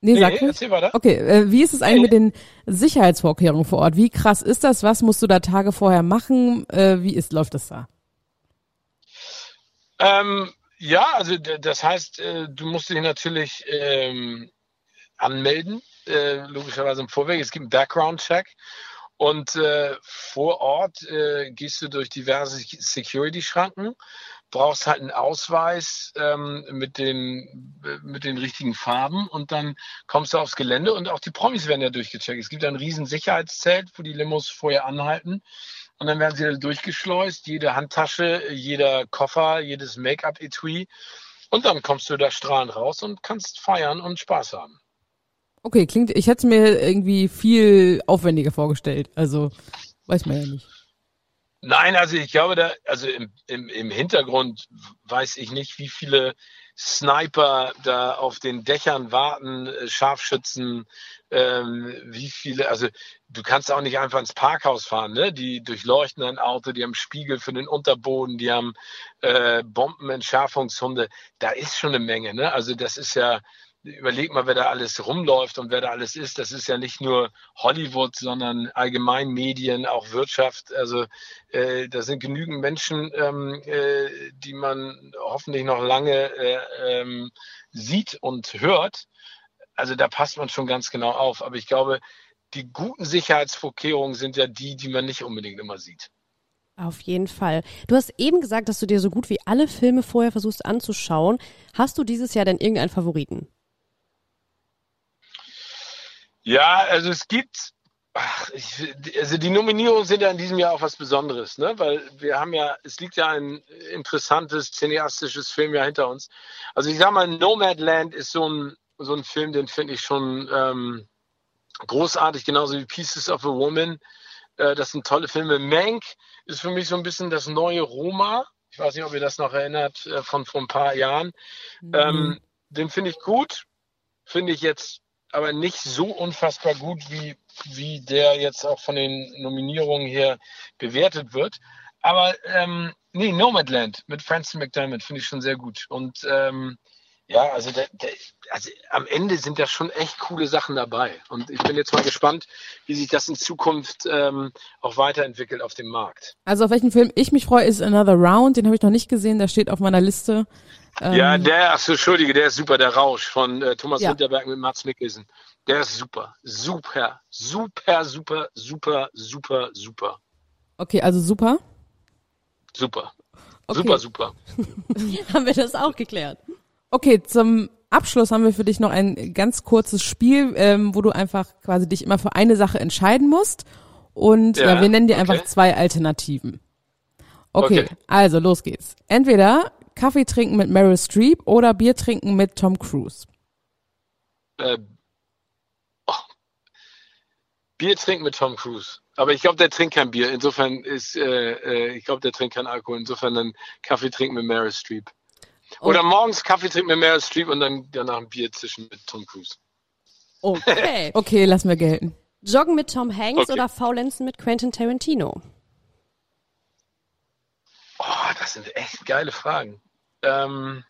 Nee, Nee, sag erzähl weiter. Okay, äh, wie ist es eigentlich Nee. mit den Sicherheitsvorkehrungen vor Ort? Wie krass ist das? Was musst du da Tage vorher machen? Äh, wie ist, läuft das da? Ähm, ja, also das heißt, äh, du musst dich natürlich ähm, anmelden, äh, logischerweise im Vorweg. Es gibt einen Background-Check und äh, vor Ort äh, gehst du durch diverse Security-Schranken, brauchst halt einen Ausweis ähm, mit, den, mit den richtigen Farben und dann kommst du aufs Gelände und auch die Promis werden ja durchgecheckt. Es gibt ein riesen Sicherheitszelt, wo die Limos vorher anhalten. Und dann werden sie da durchgeschleust, jede Handtasche, jeder Koffer, jedes Make-up-Etui. Und dann kommst du da strahlend raus und kannst feiern und Spaß haben. Okay, klingt, ich hätte es mir irgendwie viel aufwendiger vorgestellt. Also, weiß man ja nicht. Nein, also ich glaube, da, also im, im, im Hintergrund weiß ich nicht, wie viele Sniper da auf den Dächern warten, äh, Scharfschützen, ähm, wie viele, also du kannst auch nicht einfach ins Parkhaus fahren, ne? Die durchleuchten ein Auto, die haben Spiegel für den Unterboden, die haben äh, Bombenentschärfungshunde. Da ist schon eine Menge, ne? Also das ist ja, überleg mal, wer da alles rumläuft und wer da alles ist. Das ist ja nicht nur Hollywood, sondern allgemein Medien, auch Wirtschaft. Also äh, da sind genügend Menschen, ähm, äh, die man hoffentlich noch lange äh, ähm, sieht und hört. Also da passt man schon ganz genau auf. Aber ich glaube, die guten Sicherheitsvorkehrungen sind ja die, die man nicht unbedingt immer sieht. Auf jeden Fall. Du hast eben gesagt, dass du dir so gut wie alle Filme vorher versuchst anzuschauen. Hast du dieses Jahr denn irgendeinen Favoriten? Ja, also es gibt, ach, ich, also die Nominierungen sind ja in diesem Jahr auch was Besonderes, ne? Weil wir haben ja, es liegt ja ein interessantes cineastisches Filmjahr hinter uns. Also ich sag mal, Nomadland ist so ein, so ein Film, den finde ich schon ähm, großartig, genauso wie Pieces of a Woman. Äh, das sind tolle Filme. Mank ist für mich so ein bisschen das neue Roma. Ich weiß nicht, ob ihr das noch erinnert äh, von vor ein paar Jahren. Ähm, den finde ich gut. Finde ich jetzt aber nicht so unfassbar gut, wie, wie der jetzt auch von den Nominierungen her bewertet wird. Aber ähm, nee, Nomadland mit Francis McDermott finde ich schon sehr gut. Und ähm, ja, also, der, der, also am Ende sind da schon echt coole Sachen dabei. Und ich bin jetzt mal gespannt, wie sich das in Zukunft ähm, auch weiterentwickelt auf dem Markt. Also auf welchen Film ich mich freue, ist Another Round. Den habe ich noch nicht gesehen, der steht auf meiner Liste. Ähm, ja, der, achso, Entschuldige, der ist super, der Rausch von äh, Thomas Ja. Winterberg mit Mats Mikkelsen. Der ist super, super, super, super, super, super, super, Okay, also super. super. Okay. Super, super. Haben wir das auch geklärt? Okay, zum Abschluss haben wir für dich noch ein ganz kurzes Spiel, ähm, wo du einfach quasi dich immer für eine Sache entscheiden musst. Und ja, Ja, wir nennen dir okay. einfach zwei Alternativen. Okay, Okay. also los geht's. Entweder Kaffee trinken mit Meryl Streep oder Bier trinken mit Tom Cruise. Äh, oh. Bier trinken mit Tom Cruise. Aber ich glaube, der trinkt kein Bier. Insofern ist, äh, äh, ich glaube, der trinkt keinen Alkohol. Insofern dann Kaffee trinken mit Meryl Streep. Oder morgens Kaffee trinken mit Meryl Streep und dann danach ein Bier zischen mit Tom Cruise. Okay. Okay, lassen wir gelten. Joggen mit Tom Hanks Okay. oder Faulenzen mit Quentin Tarantino? Oh, das sind echt geile Fragen. Ähm,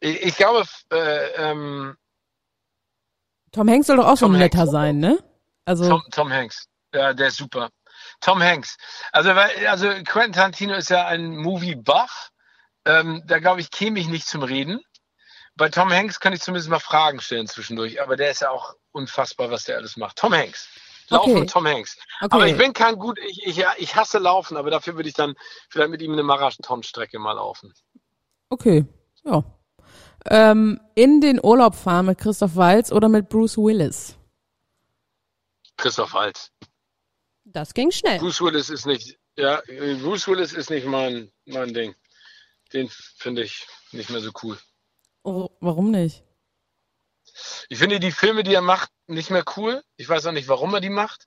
ich, ich glaube, äh, ähm, Tom Hanks soll doch auch so Tom ein netter Hanks. sein, ne? Also, Tom, Tom Hanks. Ja, der ist super. Tom Hanks. Also, also Quentin Tarantino ist ja ein Movie-Buff. Ähm, da glaube ich, käme ich nicht zum Reden. Bei Tom Hanks kann ich zumindest mal Fragen stellen zwischendurch, aber der ist ja auch unfassbar, was der alles macht. Tom Hanks. Laufen Okay. mit Tom Hanks. Okay. Aber ich bin kein gut, ich, ich, ich hasse Laufen, aber dafür würde ich dann vielleicht mit ihm eine Marathonstrecke mal laufen. okay, ja. Ähm, in den Urlaub fahren mit Christoph Waltz oder mit Bruce Willis? Christoph Waltz. Das ging schnell. Bruce Willis ist nicht, ja, Bruce Willis ist nicht mein, mein Ding. Den finde ich nicht mehr so cool. Oh, warum nicht? Ich finde die Filme, die er macht, nicht mehr cool. Ich weiß auch nicht, warum er die macht.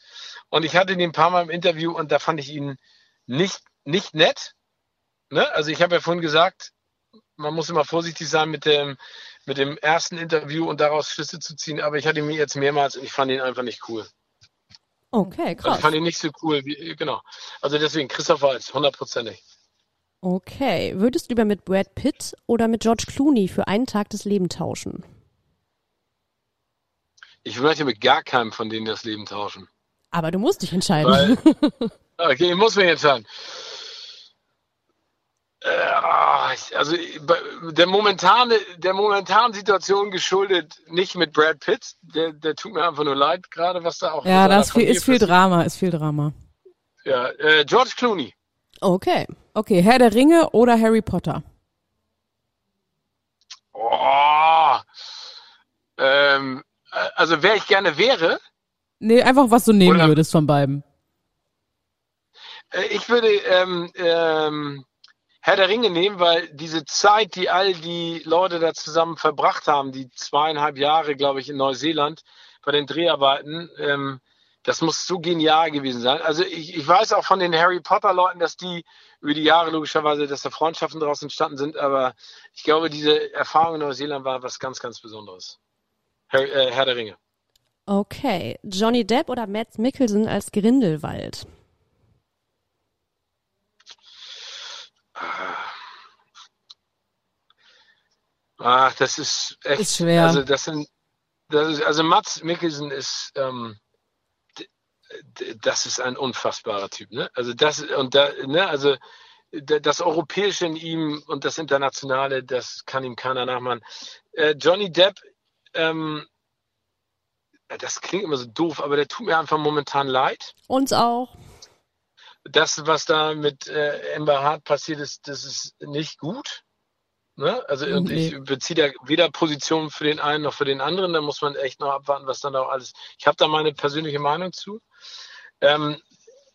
Und ich hatte ihn ein paar Mal im Interview und da fand ich ihn nicht, nicht nett. Ne? Also ich habe ja vorhin gesagt, man muss immer vorsichtig sein mit dem, mit dem ersten Interview und daraus Schlüsse zu ziehen. Aber ich hatte ihn jetzt mehrmals und ich fand ihn einfach nicht cool. Okay, Also krass. ich fand ihn nicht so cool. Wie, genau. Also deswegen Christoph Waltz, hundertprozentig. Okay. Würdest du lieber mit Brad Pitt oder mit George Clooney für einen Tag das Leben tauschen? Ich möchte mit gar keinem von denen das Leben tauschen. Aber du musst dich entscheiden. Weil, okay, ich muss mich entscheiden. Ah, also der momentane, der momentanen Situation geschuldet, nicht mit Brad Pitt, der, der tut mir einfach nur leid, gerade was da auch. Ja, das ist viel, ist viel Drama, ist viel Drama. Ja, äh, George Clooney. Okay. Okay, Herr der Ringe oder Harry Potter? Oh, ähm, äh, also wer ich gerne wäre, Nee, einfach was du nehmen Oder- würdest von beiden. Äh, Ich würde ähm, ähm, Herr der Ringe nehmen, weil diese Zeit, die all die Leute da zusammen verbracht haben, die zweieinhalb Jahre, glaube ich, in Neuseeland bei den Dreharbeiten, ähm, das muss so genial gewesen sein. Also ich, ich weiß auch von den Harry Potter Leuten, dass die über die Jahre logischerweise, dass da Freundschaften daraus entstanden sind, aber ich glaube, diese Erfahrung in Neuseeland war was ganz, ganz Besonderes. Harry, äh, Herr der Ringe. Okay. Johnny Depp oder Matt Mickelson als Grindelwald? Ach, das ist echt Ist schwer. Also das sind, das ist, also Mats Mikkelsen ist, ähm, das ist ein unfassbarer Typ, ne? Also das und da, ne, also das Europäische in ihm und das Internationale, das kann ihm keiner nachmachen. Äh, Johnny Depp, ähm, das klingt immer so doof, aber der tut mir einfach momentan leid. Uns auch. Das, was da mit äh, Amber Hart passiert ist, das ist nicht gut. Ne? Also und Nee. ich beziehe da weder Position für den einen noch für den anderen. Da muss man echt noch abwarten, was dann auch alles. Ich habe da meine persönliche Meinung zu. Ähm,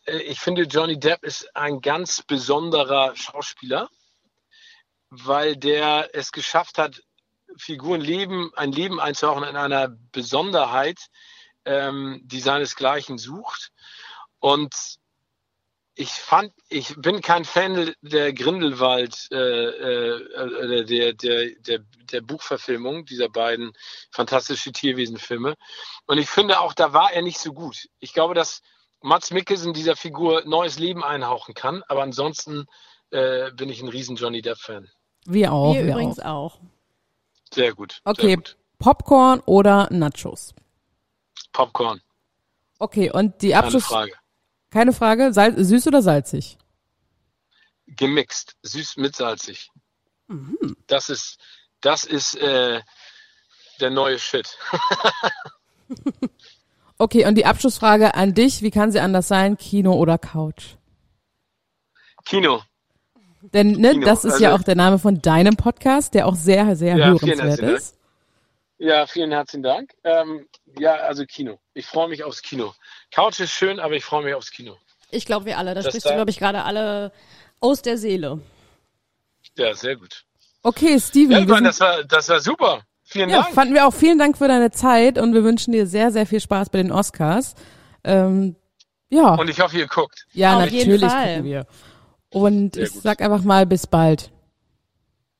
äh, ich finde, Johnny Depp ist ein ganz besonderer Schauspieler, weil der es geschafft hat, Figuren leben, ein Leben einzuhauchen in einer Besonderheit, ähm, die seinesgleichen sucht. Und ich fand, ich bin kein Fan der Grindelwald, äh, äh, der, der, der, der Buchverfilmung dieser beiden fantastische Tierwesenfilme. Und ich finde auch, da war er nicht so gut. Ich glaube, dass Mats Mikkelsen dieser Figur neues Leben einhauchen kann, aber ansonsten äh, bin ich ein riesen Johnny Depp-Fan. Wir auch. Wir wir übrigens auch. auch. Sehr gut. Okay, Sehr gut. Popcorn oder Nachos? Popcorn, Okay, und die keine Abschluss... Frage. Keine Frage, Salz, süß oder salzig? Gemixt, süß mit salzig. Das ist, das ist äh, der neue Shit. Okay, und die Abschlussfrage an dich, wie kann sie anders sein, Kino oder Couch? Kino. Denn ne, Kino. das ist Also- ja auch der Name von deinem Podcast, der auch sehr, sehr Ja, hörenswert ist. Ja, vielen herzlichen Dank. Ähm, ja, also Kino. Ich freue mich aufs Kino. Couch ist schön, aber ich freue mich aufs Kino. Ich glaube, wir alle. Da Das sprichst du, da- glaube ich, gerade alle aus der Seele. Ja, sehr gut. Okay, Steven, Ja, Mann, das war, das war super. Vielen ja, Dank. fanden wir auch. Vielen Dank für deine Zeit und wir wünschen dir sehr, sehr viel Spaß bei den Oscars. Ähm, ja, Und ich hoffe, ihr guckt. ja, auf natürlich gucken wir. Und Sehr ich gut. sag einfach mal bis bald.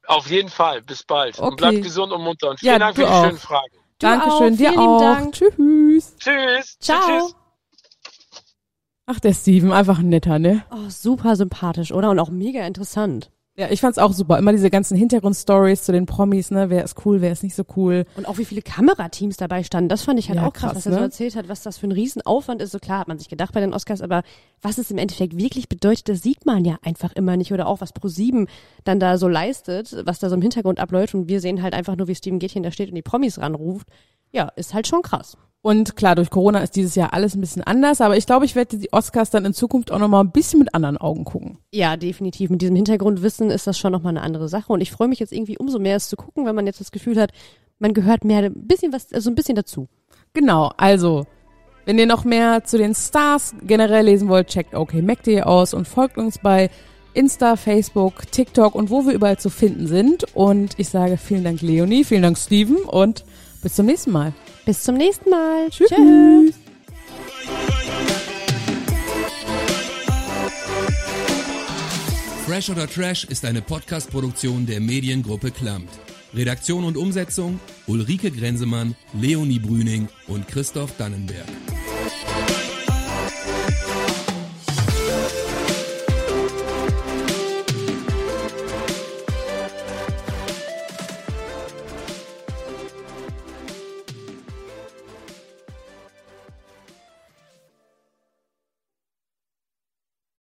Auf jeden Fall. Bis bald. Okay. Und bleibt gesund und munter. Und vielen Ja, Dank für die auch. schönen Fragen. Du Dankeschön, auch. dir Vielen auch. Dank. Tschüss. Tschüss. Ciao. Tschüss. Ach, der Steven, einfach ein netter, ne? Oh, super sympathisch, oder? Und auch mega interessant. Ja, ich fand's auch super. Immer diese ganzen Hintergrundstories zu den Promis, ne? Wer ist cool, wer ist nicht so cool. Und auch wie viele Kamerateams dabei standen, das fand ich halt Ja, auch krass, krass, was er so ne? erzählt hat, was das für ein Riesenaufwand ist. So klar hat man sich gedacht bei den Oscars, aber was es im Endeffekt wirklich bedeutet, das sieht man ja einfach immer nicht. Oder auch was Pro7 dann da so leistet, was da so im Hintergrund abläuft. Und wir sehen halt einfach nur, wie Steven Gätchen da steht und die Promis ranruft. Ja, ist halt schon krass. Und klar, durch Corona ist dieses Jahr alles ein bisschen anders, aber ich glaube, ich werde die Oscars dann in Zukunft auch nochmal ein bisschen mit anderen Augen gucken. Ja, definitiv. Mit diesem Hintergrundwissen ist das schon nochmal eine andere Sache. Und ich freue mich jetzt irgendwie umso mehr, es zu gucken, wenn man jetzt das Gefühl hat, man gehört mehr ein bisschen was, also ein bisschen dazu. Genau, also, wenn ihr noch mehr zu den Stars generell lesen wollt, checkt okmac.de aus und folgt uns bei Insta, Facebook, TikTok und wo wir überall zu finden sind. Und ich sage vielen Dank, Leonie, vielen Dank, Steven und bis zum nächsten Mal. Bis zum nächsten Mal. Tschüss. Fresh oder Trash ist eine Podcast-Produktion der Mediengruppe Klammt. Redaktion und Umsetzung Ulrike Grenzemann, Leonie Brüning und Christoph Dannenberg.